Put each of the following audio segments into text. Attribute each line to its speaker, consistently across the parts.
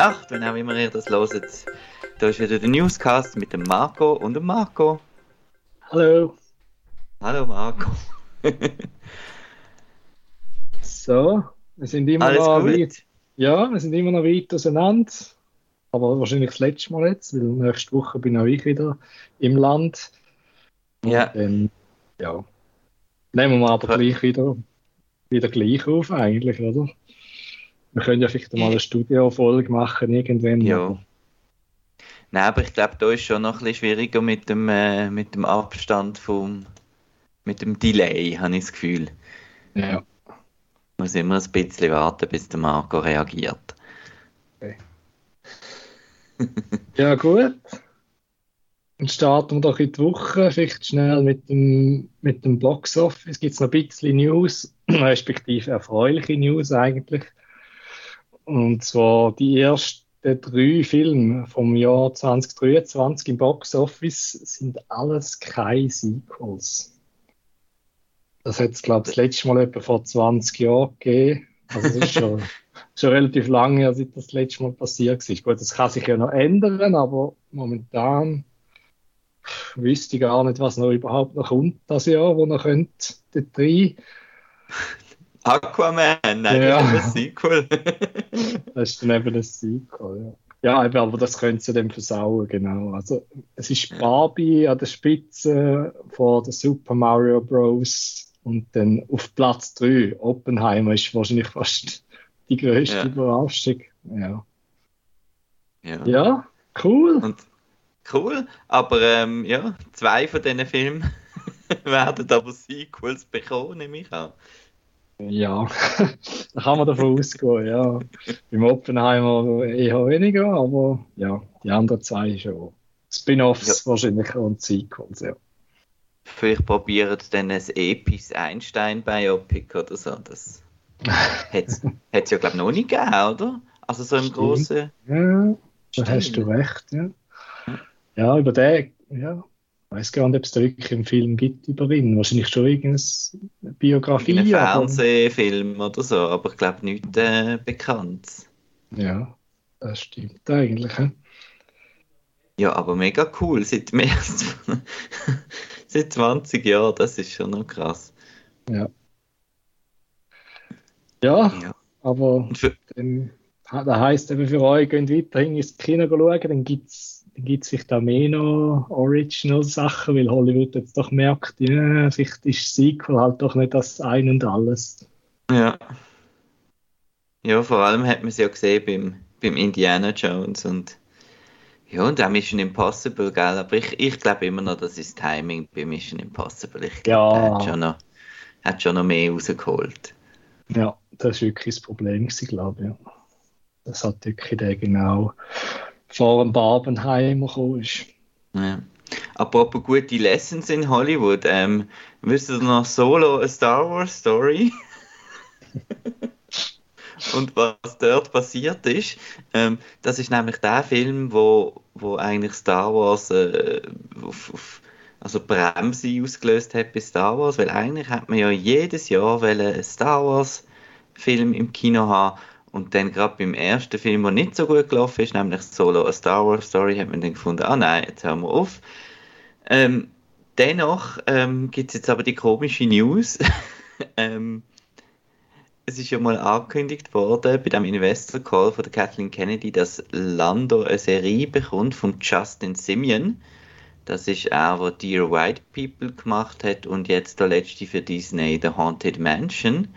Speaker 1: Nacht, wenn auch immer ihr das hört. Da ist wieder der Newscast mit dem Marco und dem Marco.
Speaker 2: Hallo.
Speaker 1: Hallo Marco.
Speaker 2: so, wir sind immer
Speaker 1: Alles
Speaker 2: noch
Speaker 1: gut?
Speaker 2: weit. Ja, wir sind immer noch weit auseinander. Aber wahrscheinlich das letzte Mal jetzt, weil nächste Woche bin auch ich wieder im Land.
Speaker 1: Ja,
Speaker 2: Dann, ja. Nehmen wir aber gleich wieder, wieder gleich auf, eigentlich, oder? Wir können ja vielleicht mal eine Studiofolge machen, irgendwann.
Speaker 1: Ja. Nein, aber ich glaube, da ist schon noch ein bisschen schwieriger mit dem, äh, mit dem Abstand vom, mit dem Delay, habe ich das Gefühl.
Speaker 2: Ja.
Speaker 1: Muss immer ein bisschen warten, bis der Marco reagiert.
Speaker 2: ja, gut. Dann starten wir doch in die Woche, vielleicht schnell mit dem, mit dem Box Office. Gibt es noch ein bisschen News, respektive erfreuliche News eigentlich. Und zwar die ersten drei Filme vom Jahr 2023 im Box Office sind alles keine Sequels. Das hat es, glaube ich, das letzte Mal etwa vor 20 Jahren gegeben. Also das ist schon, schon relativ lange, her, seit das, letzte Mal passiert ist. Gut, das kann sich ja noch ändern, aber momentan wüsste ich gar nicht, was noch überhaupt noch kommt das Jahr, wo noch könnte, dort rein.
Speaker 1: Aquaman, nein,
Speaker 2: Ja.
Speaker 1: das ist ein Sequel.
Speaker 2: Das ist dann eben das Sequel, ja. Ja, aber das könnte sie dann versauen, genau. Also, es ist Barbie an der Spitze von der Super Mario Bros. Und dann auf Platz 3, Oppenheimer ist wahrscheinlich fast die größte
Speaker 1: Ja.
Speaker 2: Überraschung. Ja.
Speaker 1: ja.
Speaker 2: ja, cool.
Speaker 1: Und cool, aber ähm, ja, zwei von diesen Filmen werden aber Sequels bekommen, nehme ich an.
Speaker 2: Ja, da kann man davon ausgehen, ja. Beim Oppenheimer eher weniger, aber ja, die anderen zwei schon. Spin-offs wahrscheinlich und Sequels, ja.
Speaker 1: Vielleicht probieren sie dann ein episches Einstein-Biopic oder so. Das hat es ja, glaube ich, noch nicht gegeben, oder? Also so im
Speaker 2: Stimmt.
Speaker 1: großen.
Speaker 2: Ja, da hast du recht, ja. Ja, über den, ja, ich weiß gar nicht, ob es da wirklich einen Film gibt über ihn. Wahrscheinlich schon irgendeine Biografie.
Speaker 1: Ein
Speaker 2: aber-
Speaker 1: Fernsehfilm oder so, aber ich glaube nicht äh, bekannt.
Speaker 2: Ja, das stimmt eigentlich. hä?
Speaker 1: Ja, aber mega cool, seit mehr als seit 20 Jahren, das ist schon noch krass.
Speaker 2: Ja,
Speaker 1: Ja.
Speaker 2: aber
Speaker 1: Und für,
Speaker 2: dann, das heisst eben für euch, geht weiterhin ins Kino schauen, dann gibt es gibt's vielleicht auch mehr noch Original-Sachen, weil Hollywood jetzt doch merkt, ja, vielleicht ist Sequel halt doch nicht das Ein und Alles.
Speaker 1: ja. Ja, vor allem hat man es ja gesehen beim, beim Indiana Jones und ja, und auch Mission Impossible, gell? Aber ich, ich glaube immer noch, das ist Timing bei Mission Impossible. Ich glaube,
Speaker 2: Ja.
Speaker 1: der hat schon noch, hat schon noch mehr rausgeholt.
Speaker 2: Ja, das war wirklich das Problem, glaube ich. Das hat wirklich der genau vor dem Barbenheimer gekommen ist.
Speaker 1: Ja. Apropos gute Lessons in Hollywood, ähm, wisst ihr noch Solo A Star Wars Story? Und was dort passiert ist, ähm, das ist nämlich der Film, wo, wo eigentlich Star Wars äh, auf, auf, also Bremse ausgelöst hat bei Star Wars, weil eigentlich hat man ja jedes Jahr einen Star Wars Film im Kino haben und dann gerade beim ersten Film, der nicht so gut gelaufen ist, nämlich Solo A Star Wars Story, hat man dann gefunden, ah nein, jetzt hören wir auf. Ähm, dennoch ähm, gibt es jetzt aber die komische News. ähm, es ist ja mal angekündigt worden bei dem Investor Call von der Kathleen Kennedy, dass Lando eine Serie bekommt von Justin Simeon. Das ist er, der Dear White People gemacht hat und jetzt der letzte für Disney, The Haunted Mansion.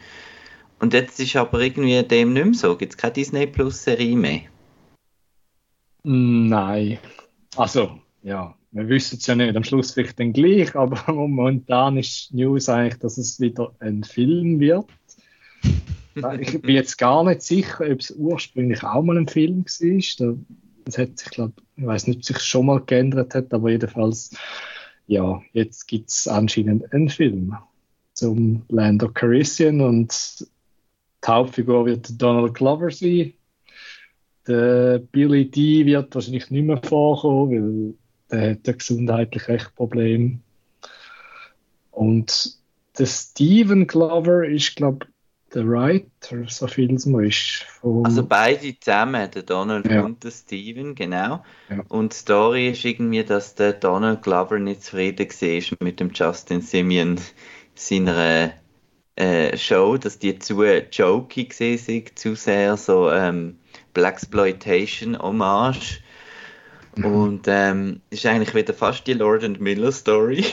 Speaker 1: Und jetzt ist aber irgendwie dem nicht mehr so. Gibt es keine Disney Plus Serie mehr?
Speaker 2: Nein. Also, ja, wir wissen es ja nicht. Am Schluss vielleicht dann gleich, aber momentan ist News eigentlich, dass es wieder ein Film wird. Ich bin jetzt gar nicht sicher, ob es ursprünglich auch mal ein Film war. Da- Das hat sich, glaube ich, weiß nicht, ob sich schon mal geändert hat, aber jedenfalls, ja, jetzt gibt es anscheinend einen Film zum Land of Calrissian und die Hauptfigur wird Donald Glover sein. Der Billy D wird wahrscheinlich nicht mehr vorkommen, weil der hat ein gesundheitlich echt Problem. Und der Steven Glover ist, glaube der Writer, so viel es mal ist.
Speaker 1: Also beide zusammen, der Donald ja. und der Steven, genau. Ja. Und die Story ist irgendwie, dass der Donald Glover nicht zufrieden war mit dem Justin Simeon seiner äh, Show, dass die zu jokey gesehen zu sehr so ähm, Blaxploitation Hommage. Mhm. Und ähm, ist eigentlich wieder fast die Lord and Miller Story.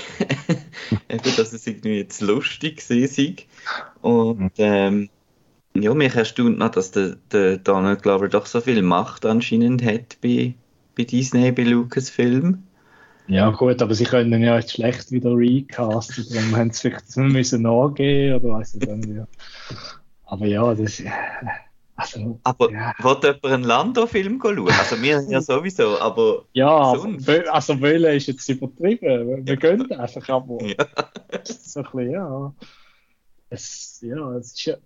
Speaker 1: Eben, dass es irgendwie jetzt lustig war. Und mhm. ähm, ja, mich erstaunt noch, dass der, der Donald Glover doch so viel Macht anscheinend hat bei, bei Disney, bei Lucasfilm.
Speaker 2: Ja, gut, aber sie können ja jetzt schlecht wieder recasten, dann haben sie vielleicht müssen nachgehen oder weiß ich nicht. Aber ja, das.
Speaker 1: Also, aber ja. wird jemand einen Lando-Film schauen? Also wir ja sowieso, aber
Speaker 2: Ja, sonst. also wollen ist jetzt übertrieben. Wir gehen einfach, aber ja. so ein bisschen, ja. Es, ja, es ist ja,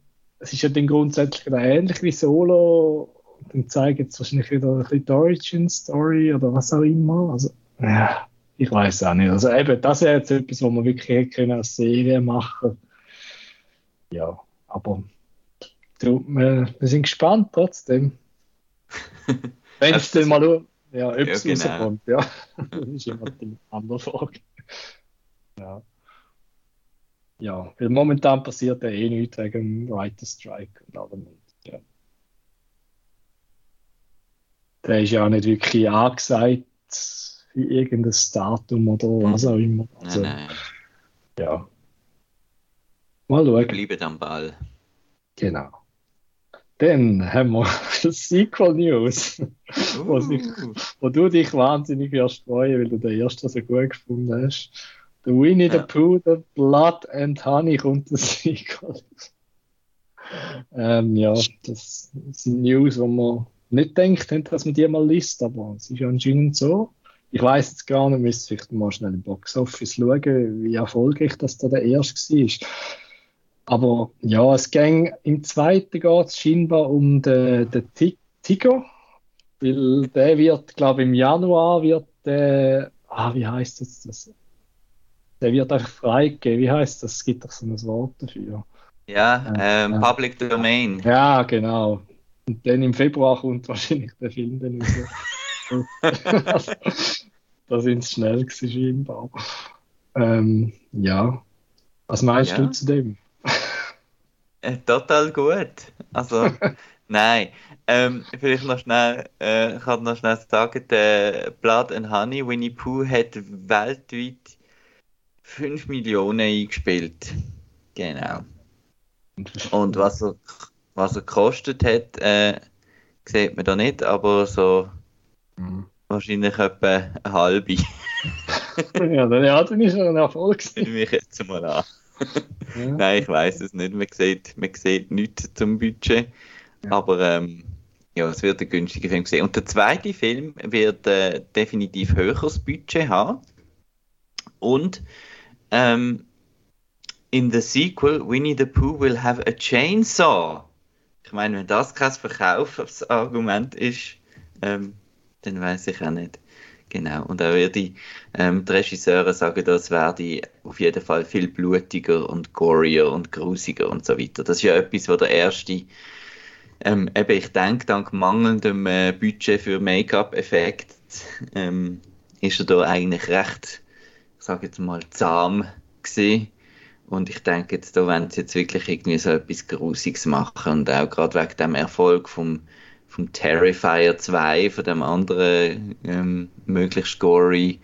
Speaker 2: es ist ja dann grundsätzlich ähnlich wie Solo. Dann zeigen sie wahrscheinlich wieder ein bisschen die Origin-Story oder was auch immer. Also, ja, ich weiß auch nicht. Also eben, das wäre jetzt etwas, wo man wirklich können als Serie machen Ja, aber du, wir, wir sind gespannt trotzdem. Wenn es dann mal ja, ob es ja, genau. rauskommt, ja. das ist immer die andere Frage. Ja. Ja, weil momentan passiert ja eh nichts wegen dem Writer Strike und allem. Ja. Der ist ja auch nicht wirklich angesagt für irgendein Datum oder was auch immer. Also, nein, nein. Ja. Mal schauen.
Speaker 1: Bleiben am Ball.
Speaker 2: Genau. Dann haben wir Sequel News, uh. wo, sich, wo, du dich wahnsinnig wirst freuen, weil du den ersten so gut gefunden hast. The Winnie ja. the Pooh, The Blood and Honey kommt das Sequel. ähm, ja, das sind News, wo man nicht denkt, dass man die mal liest, aber es ist anscheinend so. Ich weiß jetzt gar nicht, müsste vielleicht mal schnell im Boxoffice schauen, wie erfolgreich das da der erste war. Aber ja, es ging im zweiten geht es scheinbar um den, den Tiger, weil der wird, glaube ich, im Januar wird der, ah, wie heißt das, das? Der wird einfach freigegeben. Wie heißt das? Es gibt doch so ein Wort dafür.
Speaker 1: Ja, ähm, äh, Public Domain.
Speaker 2: Ja, genau. Und dann im Februar kommt wahrscheinlich der Film dann raus. da sind es schnell gewesen, scheinbar. Ähm, ja. Was meinst ja. du zu dem?
Speaker 1: Äh, total gut. Also, nein. Ähm, vielleicht noch schnell, äh, ich kann noch schnell sagen, der Blood and Honey, Winnie Pooh hat weltweit 5 Millionen eingespielt. Genau. Und was er, was er gekostet hat, äh, sieht man da nicht, aber so Mhm. Wahrscheinlich etwa eine halbe.
Speaker 2: ja, dann, ja, dann ist er ein Erfolg.
Speaker 1: Nehme ich jetzt mal an. ja. Nein, ich weiß es nicht. Man sieht, man sieht nichts zum Budget. Ja. Aber ähm, ja, es wird ein günstiger Film sein. Und der zweite Film wird äh, definitiv höheres Budget haben. Und ähm, in the sequel, Winnie the Pooh will have a chainsaw. Ich meine, wenn das kein Verkaufsargument ist, ähm, dann weiß ich auch nicht. Genau. Und auch die, ähm, die Regisseure sagen, das werde auf jeden Fall viel blutiger und gorier und grusiger und so weiter. Das ist ja etwas, was der erste, ähm, eben ich denke, dank mangelndem äh, Budget für Make-up-Effekt, ähm, ist er da eigentlich recht, ich sage jetzt mal, zahm gesehen. Und ich denke, jetzt da wollen sie jetzt wirklich irgendwie so etwas Grusiges machen und auch gerade wegen dem Erfolg vom vom Terrifier 2, von dem anderen ähm, möglichst gory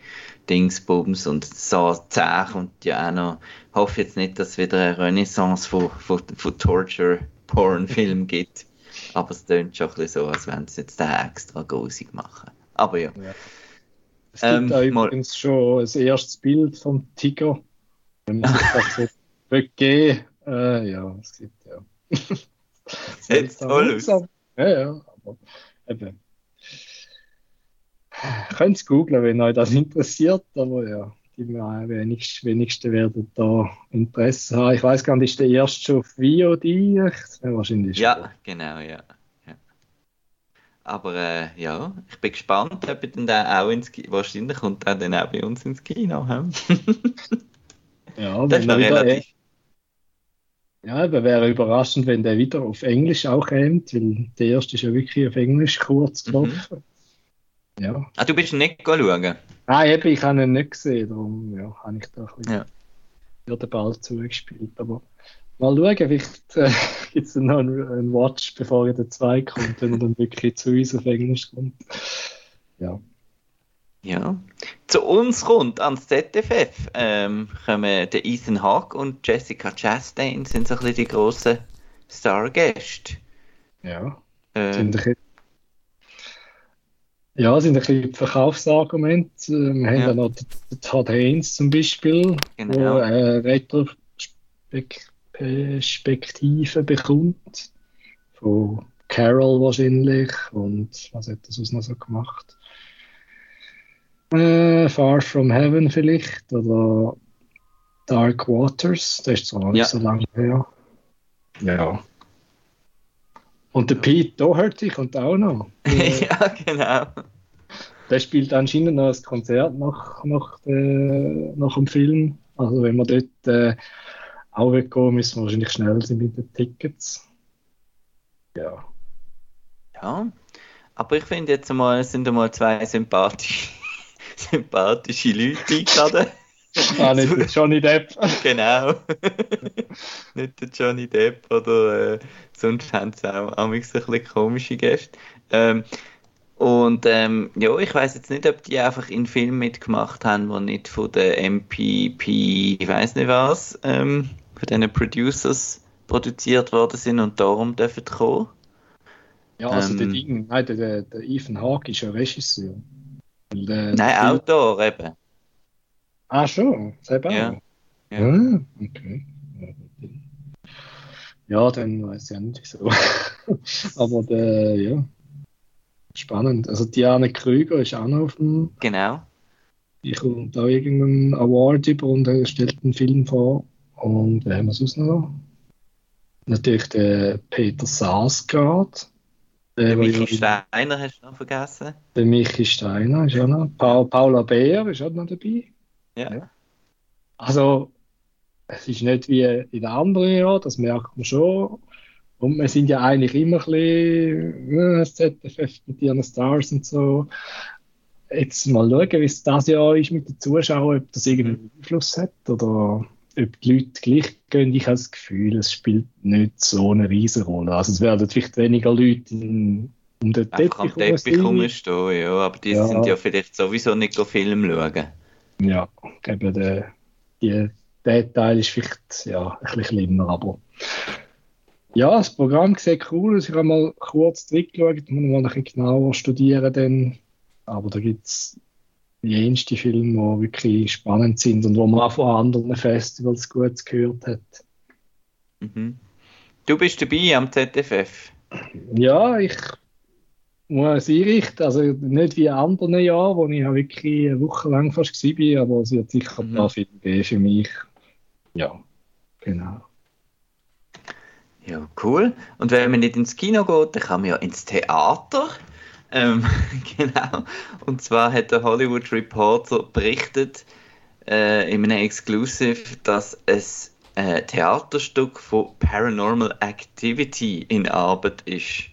Speaker 1: Dingsbums und so 10 kommt ja auch noch. Ich hoffe jetzt nicht, dass es wieder eine Renaissance von, von, von Torture-Porn-Filmen gibt. Aber es klingt schon ein bisschen so, als wenn sie jetzt den extra grusig machen. Aber ja. ja.
Speaker 2: Es gibt ähm, auch übrigens schon ein erstes Bild vom Tiger. Wenn man sich das begeben. Äh, ja, es gibt ja.
Speaker 1: Sieht toll aus.
Speaker 2: Ja, ja aber eben. Könnt es googlen, wenn euch das interessiert, aber ja, die wenigsten, wenigsten werden da Interesse haben. Ich weiß gar nicht, ist der erste schon auf VOD?
Speaker 1: Wahrscheinlich ja, genau, ja. ja. Aber äh, ja, ich bin gespannt, ob ich dann auch ins Kino, wahrscheinlich kommt er dann auch bei uns ins Kino. ja,
Speaker 2: das ist noch relativ. Ja, aber wäre überraschend, wenn der wieder auf Englisch auch kommt, weil der erste ist ja wirklich auf Englisch kurz gelaufen.
Speaker 1: Mhm. Ja. Ah, du bist nicht schauen?
Speaker 2: Ah, eben, ich habe ihn nicht gesehen, darum ja, habe ich da ein bisschen ja. den Ball zugespielt. Aber mal schauen, vielleicht äh, gibt es noch einen, einen, Watch, bevor der 2 kommt, wenn er dann wirklich zu uns auf Englisch kommt. Ja.
Speaker 1: Ja. Zu uns rund ans ZFF ähm, kommen der Ethan Hawke und Jessica Chastain sind so ein bisschen die grossen Stargäste.
Speaker 2: Ja. Ähm, sind ein bisschen, ja, sind ein bisschen Verkaufsargumente. Wir ja. haben ja noch den Todd Haynes zum Beispiel, genau. der eine Retrospektive bekommt. Von Carol wahrscheinlich. Und was hat das sonst noch so gemacht? Äh, Far From Heaven vielleicht oder Dark Waters, das ist zwar nicht ja. so lange her. Ja. Und der Pete Doherty kommt auch noch.
Speaker 1: ja, genau.
Speaker 2: Der spielt anscheinend noch ein Konzert nach, nach, der, nach dem Film. Also wenn wir dort äh, auch weggehen, müssen wir wahrscheinlich schnell sein mit den Tickets. Ja.
Speaker 1: Ja, aber ich finde jetzt mal, es sind einmal zwei sympathische sympathische Leute eingeladen.
Speaker 2: Ah, nicht der Johnny Depp.
Speaker 1: genau. nicht der Johnny Depp oder äh, sonst haben sie auch ein bisschen komische Gäste. Ähm, und ähm, ja, ich weiß jetzt nicht, ob die einfach in Filmen mitgemacht haben, die nicht von der MPP, ich weiß nicht was, ähm, von diesen Producers produziert worden sind und darum dürfen kommen.
Speaker 2: Ja, also ähm, der Ding, nein, der, der Ethan Hawke ist ja Regisseur.
Speaker 1: Der, Nein, Outdoor eben.
Speaker 2: Ah, schon? Selber?
Speaker 1: Ja.
Speaker 2: ja. Ah, okay. Ja, dann weiß ich auch nicht so. Aber der, ja. Spannend. Also Diane Krüger ist auch noch auf dem.
Speaker 1: Genau.
Speaker 2: Die kommt da irgendeinen Award über und er stellt einen Film vor. Und wer haben wir sonst noch? Natürlich der Peter Sarsgaard.
Speaker 1: Der Michi Steiner hast du noch vergessen.
Speaker 2: Der Michi Steiner ist auch noch. Pa Paula Beer ist auch noch dabei.
Speaker 1: Ja. ja.
Speaker 2: Also, es ist nicht wie in den anderen Jahren, das merkt man schon. Und wir sind ja eigentlich immer ein bisschen äh, ZFF mit ihren Stars und so. Jetzt mal schauen, wie es das Jahr ist mit den Zuschauern, ob das irgendeinen Einfluss hat oder ob die Leute gleich gehen, ich habe das Gefühl, es spielt nicht so eine riesige Rolle. Also es werden vielleicht weniger Leute in,
Speaker 1: um den Teppich, am Teppich rumstehen, ja, aber die ja. sind ja vielleicht sowieso nicht Film schauen.
Speaker 2: Ja, eben der, die, der Teil ist vielleicht ja, ein bisschen schlimmer, aber ja, das Programm sieht cool aus. Ich habe mal kurz zurückgeschaut, muss mal ein bisschen genauer studieren dann. Aber da gibt es jenste Filme, die wirklich spannend sind und wo man auch von anderen Festivals gut gehört hat.
Speaker 1: Mhm. Du bist dabei am ZFF?
Speaker 2: Ja, ich muss einrichten. Also nicht wie in anderen Jahren, wo ich wirklich eine Woche lang fast war, aber es wird sicher ein paar mhm. Filme geben für mich. Ja, genau.
Speaker 1: Ja, cool. Und wenn man nicht ins Kino geht, dann kann man ja ins Theater. Ähm, genau. Und zwar hat der Hollywood Reporter berichtet äh, in einem Exclusive, dass es ein Theaterstück von Paranormal Activity in Arbeit ist.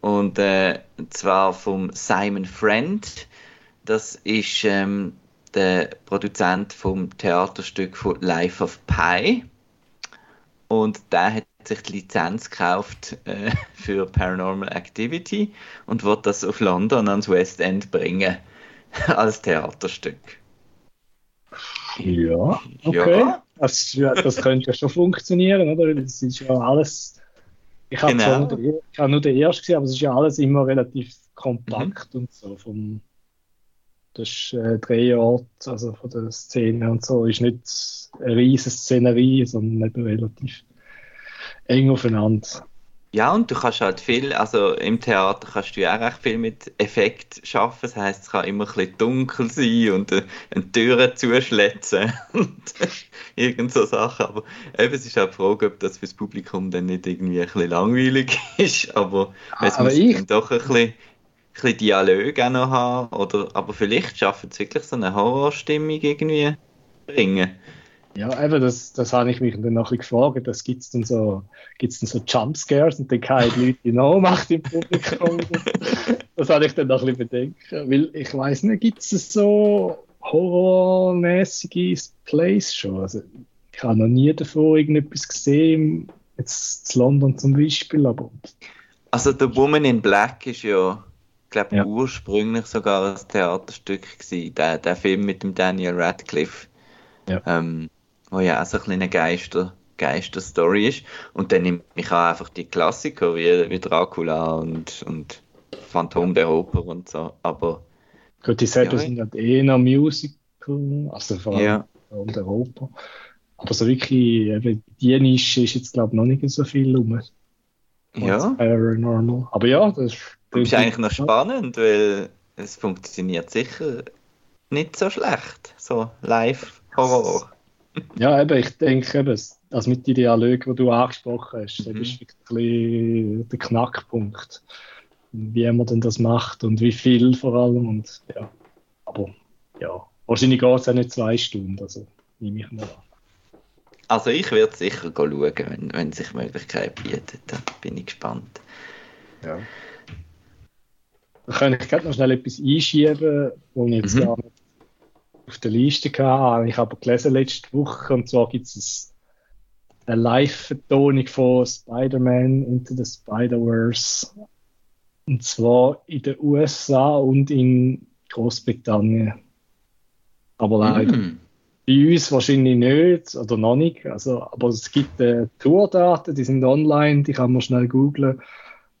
Speaker 1: Und äh, zwar vom Simon Friend. Das ist ähm, der Produzent vom Theaterstück von Life of Pi. Und der hat sich die Lizenz gekauft äh, für Paranormal Activity und wird das auf London ans West End bringen als Theaterstück.
Speaker 2: Ja, okay. Ja. Das, das könnte ja schon funktionieren, oder? Das ist ja alles. Ich habe genau. nur, hab nur den ersten gesehen, aber es ist ja alles immer relativ kompakt mhm. und so. Vom, das äh, Drehort, also von der Szene und so, ist nicht eine riesige Szenerie, sondern eben relativ eng aufeinander.
Speaker 1: Ja, und du kannst halt viel, also im Theater kannst du ja auch recht viel mit Effekt schaffen. Das heißt, es kann immer ein bisschen dunkel sein und äh, eine Tür zuschletzen und irgend so Sachen. Aber eben, es ist auch die Frage, ob das fürs Publikum dann nicht irgendwie ein bisschen langweilig ist. Aber es aber muss ich... dann doch ein bisschen, ein bisschen Dialog auch noch haben. Oder, aber vielleicht schaffen es wirklich so eine Horrorstimmung irgendwie bringen.
Speaker 2: Ja, eben, das, das habe ich mich dann noch ein bisschen gefragt. Das gibt's dann so, gibt's dann so Jumpscares und dann keine Leute in Ohnmacht im Publikum. das habe ich dann noch ein bisschen bedenken. Weil ich weiß nicht, gibt es so horrormäßige Plays schon? Also, ich habe noch nie davor irgendetwas gesehen, jetzt in London zum Beispiel, aber.
Speaker 1: Also, The Woman in Black ist ja, glaube ja. ursprünglich sogar ein Theaterstück gewesen, der, der Film mit dem Daniel Radcliffe. Ja. Ähm, wo ja auch so ein kleiner Geister, Geister-Story ist. Und dann nehme ich auch einfach die Klassiker wie, wie Dracula und, und Phantom der Oper und so. Aber.
Speaker 2: Gut, die selber ja, sind halt eh noch Musical, also vor allem ja. Phantom der Oper. Aber so wirklich, eben, die Nische ist jetzt, glaube ich, noch nicht so viel rum.
Speaker 1: Ja.
Speaker 2: Paranormal. Aber ja, das
Speaker 1: ist. Das ist eigentlich noch spannend, weil es funktioniert sicher nicht so schlecht. So Live-Horror.
Speaker 2: Ja, eben, ich denke eben, also mit den Dialogen, die du angesprochen hast, mhm. das ist wirklich der Knackpunkt. Wie man denn das macht und wie viel vor allem. Und, ja. Aber ja, wahrscheinlich geht es auch nicht zwei Stunden, also nehme ich mal an.
Speaker 1: Also ich werde sicher schauen, wenn, wenn sich Möglichkeit bietet. Da bin ich gespannt.
Speaker 2: Ja. Da kann ich gerade noch schnell etwas einschieben, wo ich jetzt mhm. gar nicht auf der Liste gehabt. Ich habe gelesen letzte Woche und zwar gibt es eine Live-Vertonung von Spider-Man Into the Spider-Verse. Und zwar in den USA und in Großbritannien. Aber leider. Mm. Bei uns wahrscheinlich nicht oder noch nicht. Also, aber es gibt äh, Tourdaten, die sind online, die kann man schnell googlen.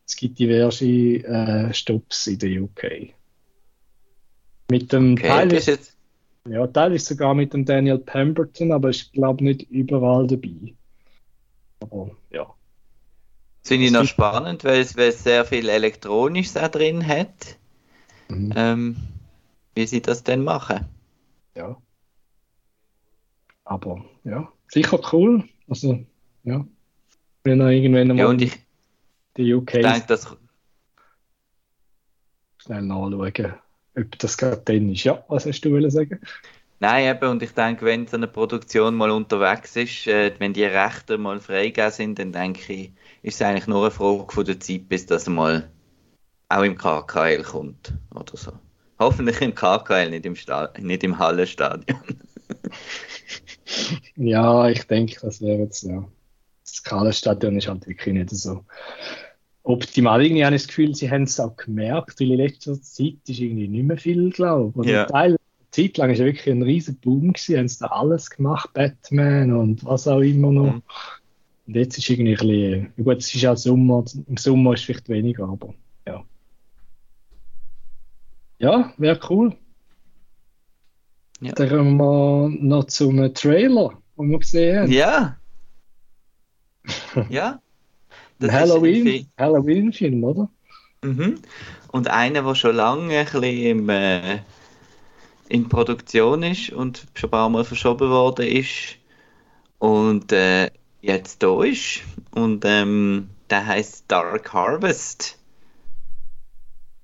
Speaker 2: Es gibt diverse äh, Stops in der UK. Mit dem okay, ist, ja, teilweise sogar mit dem Daniel Pemberton, aber ich glaube nicht überall dabei. Aber ja.
Speaker 1: Finde ich noch spannend, weil es, weil es sehr viel Elektronisches da drin hat. Mhm. Ähm, wie sie das denn machen.
Speaker 2: Ja. Aber ja, sicher cool. Also, ja. Wenn er irgendwann
Speaker 1: mal ja, und ich,
Speaker 2: die UK
Speaker 1: denke, das
Speaker 2: schnell nachschauen ob das gerade dann ist. Ja, was hast du sagen?
Speaker 1: Nein, eben, und ich denke, wenn so eine Produktion mal unterwegs ist, äh, wenn die Rechte mal freigegeben sind, dann denke ich, ist es eigentlich nur eine Frage von der Zeit, bis das mal auch im KKL kommt oder so. Hoffentlich im KKL, nicht im, Sta nicht im Hallenstadion.
Speaker 2: ja, ich denke, das wäre jetzt, ja. Das Hallenstadion ist halt wirklich nicht so optimal. Irgendwie habe ich das Gefühl, sie haben es auch gemerkt, weil in letzter Zeit ist irgendwie nicht mehr viel, glaube ich. Ja. Teil, Zeit lang war ja wirklich ein riesen Boom gewesen, haben sie da alles gemacht, Batman und was auch immer noch. Mhm. Und jetzt ist irgendwie ein bisschen, gut, es ist ja Sommer, im Sommer ist es vielleicht weniger, aber ja. Ja, wäre cool. Ja. Dann kommen wir noch zum Trailer, den wir gesehen haben.
Speaker 1: Ja. ja.
Speaker 2: Halloween, Halloween-Film, oder?
Speaker 1: Mhm. Und einer, der schon lange ein bisschen im, äh, in Produktion ist und schon ein paar Mal verschoben worden ist und äh, jetzt da ist. Und ähm, der heißt Dark Harvest.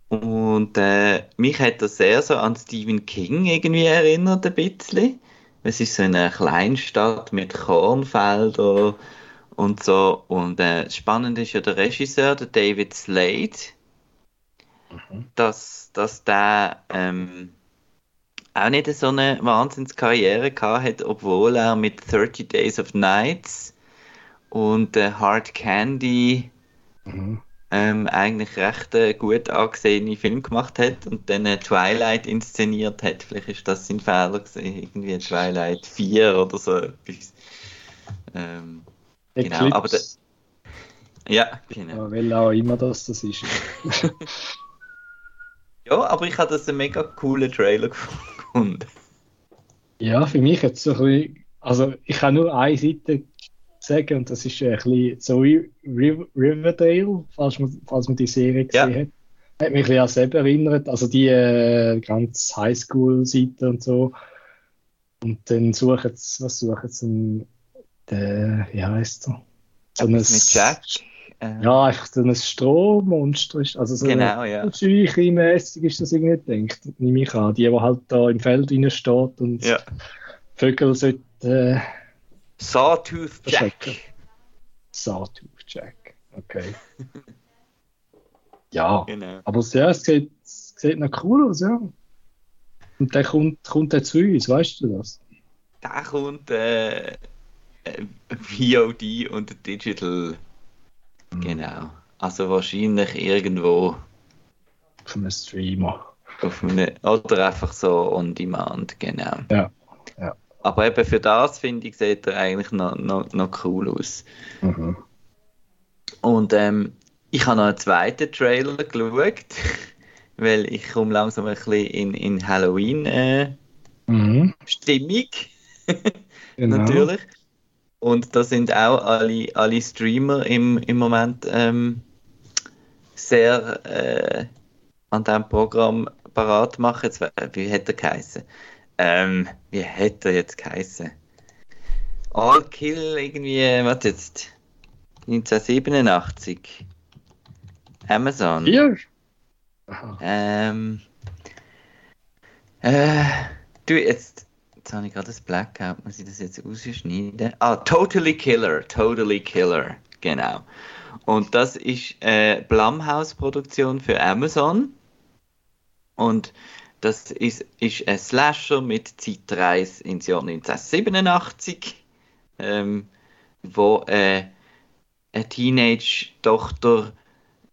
Speaker 1: Und äh, mich hat das sehr so an Stephen King irgendwie erinnert, ein bisschen. Es ist so eine Kleinstadt mit Kornfeldern und so. Und äh, spannend ist ja der Regisseur, der David Slade, mhm. dass, dass der ähm, auch nicht so eine Wahnsinnskarriere gehabt hat, obwohl er mit 30 Days of Nights und äh, Hard Candy mhm. ähm, eigentlich recht äh, gut angesehene Film gemacht hat und dann äh, Twilight inszeniert hat. Vielleicht ist das sein Fehler gewesen, irgendwie Twilight 4 oder so etwas. Ähm, Genau, aber ja, genau.
Speaker 2: Ja, weil auch immer das das ist.
Speaker 1: ja, aber ich habe das einen mega coolen Trailer gefunden.
Speaker 2: Ja, für mich jetzt so ein bisschen, also ich kann nur eine Seite sagen und das ist ein bisschen so wie Riverdale, falls man, falls man die Serie gesehen ja. hat. Hat mich ein bisschen an selber erinnert, also die äh, ganz Highschool-Seite und so. Und dann suchen sie, was suchen sie, der, wie heißt er?
Speaker 1: So ein, mit Jack?
Speaker 2: Äh, ja, einfach so ein Strohmonster ist. Also so
Speaker 1: genau, ja.
Speaker 2: mäßig ist das irgendwie gedacht, nehme ich an. Die, die halt da im Feld rein steht und
Speaker 1: ja.
Speaker 2: Vögel sollte Äh,
Speaker 1: Sawtooth Jack.
Speaker 2: Sawtooth Jack, okay. ja,
Speaker 1: Genau.
Speaker 2: aber ja, es sieht, es sieht noch cool aus, ja. Und der kommt, kommt der zu uns, weißt du das?
Speaker 1: Da kommt äh, äh, VOD und Digital. Genau. Also wahrscheinlich irgendwo
Speaker 2: Von einem Streamer.
Speaker 1: auf einem, oder einfach so on demand, genau.
Speaker 2: Ja. ja.
Speaker 1: Aber eben für das finde ich, sieht er eigentlich noch, noch, noch cool aus.
Speaker 2: Mhm.
Speaker 1: Und ähm, ich habe noch einen zweiten Trailer geschaut, weil ich komme langsam ein bisschen in, in Halloween-Stimmung,
Speaker 2: Mhm. Genau.
Speaker 1: natürlich. Und da sind auch alle, alle Streamer im, im Moment ähm, sehr äh, an diesem Programm parat machen. Jetzt, we- wie hätte er geheißen? Ähm, wie hätte er jetzt geheißen? All Kill irgendwie, was jetzt? 1987. Amazon.
Speaker 2: Hier?
Speaker 1: Ähm. Äh, du, jetzt, jetzt habe ich gerade das Blackout. Muss ich das jetzt ausschneiden? Ah, Totally Killer. Totally Killer. Genau. Und das ist äh, Blumhouse-Produktion für Amazon. Und das ist, ist ein Slasher mit Zeitreise ins Jahr 1987, ähm, wo äh, eine Teenage-Tochter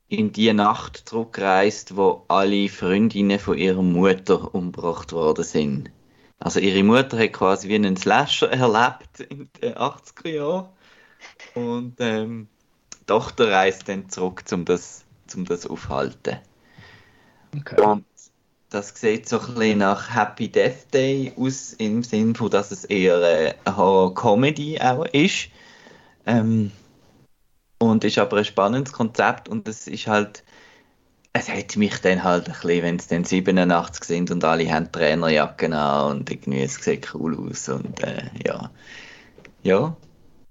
Speaker 1: in die Nacht zurückreist, wo alle Freundinnen von ihrer Mutter umgebracht worden sind. Also ihre Mutter hat quasi wie einen Slasher erlebt in den 80er Jahren und ähm, die Tochter reist dann zurück, um das, um das aufhalten.
Speaker 2: Okay.
Speaker 1: Und das sieht so ein bisschen nach Happy Death Day aus, im Sinn von, dass es eher äh, eine Horror-Comedy auch ist. Ähm, und ist aber ein spannendes Konzept und es ist halt, es hat mich dann halt ein bisschen, wenn es dann 87 sind und alle haben Trainerjacken an und irgendwie, es sieht cool aus und äh, ja. Ja.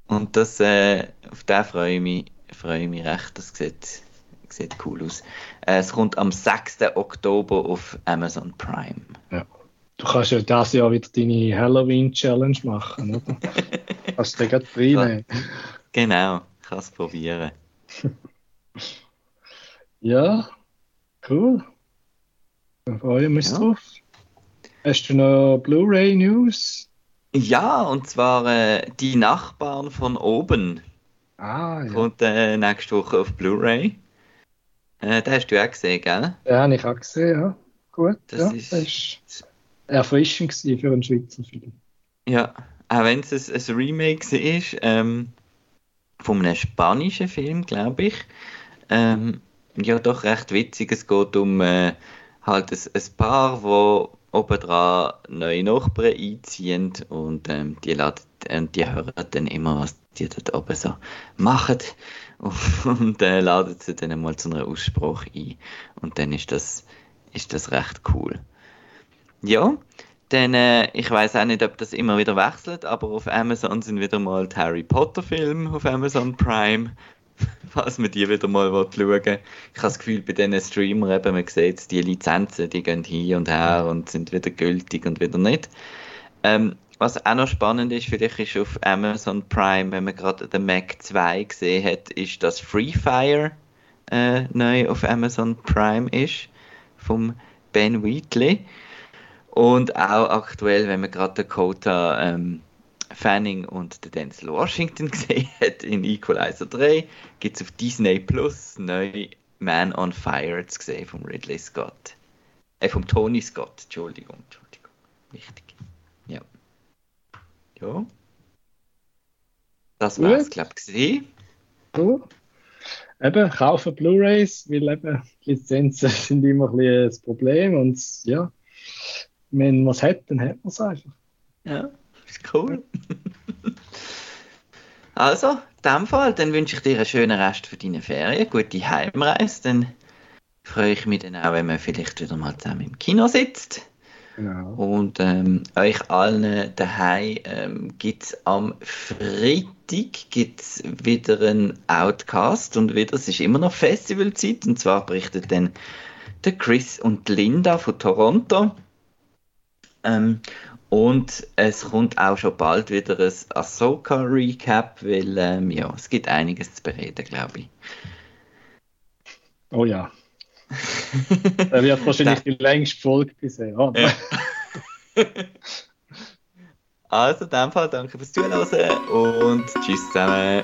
Speaker 1: Und das, äh, auf den freue ich mich, freue ich mich recht, das sieht, sieht cool aus. Äh, es kommt am 6. Oktober auf Amazon Prime.
Speaker 2: Du kannst ja dieses Jahr wieder deine Halloween-Challenge machen, oder? Kannst du den gerade reinnehmen.
Speaker 1: Genau, ich kann es probieren.
Speaker 2: Ja, cool. Da freuen wir uns
Speaker 1: Ja.
Speaker 2: drauf. Hast du noch Blu-ray-News?
Speaker 1: Ja, und zwar äh, Die Nachbarn von oben
Speaker 2: Ah, ja.
Speaker 1: kommt äh, nächste Woche auf Blu-ray. Äh, den hast du auch gesehen, gell?
Speaker 2: Ja, habe ich auch gesehen, ja. Gut,
Speaker 1: Das
Speaker 2: ja.
Speaker 1: ist-
Speaker 2: Das ist erfrischend für einen Schweizer Film.
Speaker 1: Ja, auch wenn es ein, ein Remake ist, ähm, von einem spanischen Film, glaube ich. Ähm, ja, doch recht witzig. Es geht um äh, halt ein, ein Paar, wo obendran neue Nachbarn einziehen und ähm, die, laden, äh, die hören dann immer, was die dort oben so machen und äh, laden sie dann mal zu einer Aussprache ein. Und dann ist das, ist das recht cool. Ja, dann, äh, ich weiß auch nicht, ob das immer wieder wechselt, aber auf Amazon sind wieder mal die Harry Potter Filme auf Amazon Prime. Falls man die wieder mal will schauen Ich habe das Gefühl, bei diesen Streamern eben, man sieht, die Lizenzen, die gehen hin und her und sind wieder gültig und wieder nicht. Ähm, was auch noch spannend ist, vielleicht ist auf Amazon Prime, wenn man gerade den Mac 2 gesehen hat, ist, dass Free Fire äh, neu auf Amazon Prime ist, vom Ben Wheatley. Und auch aktuell, wenn man gerade Dakota ähm, Fanning und den Denzel Washington gesehen hat in Equalizer 3, gibt es auf Disney Plus neu Man on Fire zu sehen vom Ridley Scott. Äh, vom Tony Scott, Entschuldigung, Entschuldigung. Wichtig. Ja. Ja. Das war's,
Speaker 2: Gut.
Speaker 1: glaube ich, gesehen.
Speaker 2: Cool. Eben, kaufen Blu-rays, weil eben Lizenzen sind immer ein bisschen das Problem und ja, wenn man es hat, dann hat man es einfach.
Speaker 1: Ja, cool. also, in dem Fall, dann wünsche ich dir einen schönen Rest für deine Ferien, gute Heimreise. Dann freue ich mich dann auch, wenn man vielleicht wieder mal zusammen im Kino sitzt.
Speaker 2: Genau.
Speaker 1: Und ähm, euch allen daheim ähm, gibt es am Freitag gibt's wieder einen Outcast und wieder, es ist immer noch Festivalzeit und zwar berichtet dann der Chris und Linda von Toronto. Ähm, Und es kommt auch schon bald wieder ein Ahsoka-Recap, weil ähm, ja, es gibt einiges zu bereden, glaube ich.
Speaker 2: Oh ja. Er wird wahrscheinlich die längste Folge bisher. Ja.
Speaker 1: also, in dem Fall danke fürs Zuhören und tschüss zusammen.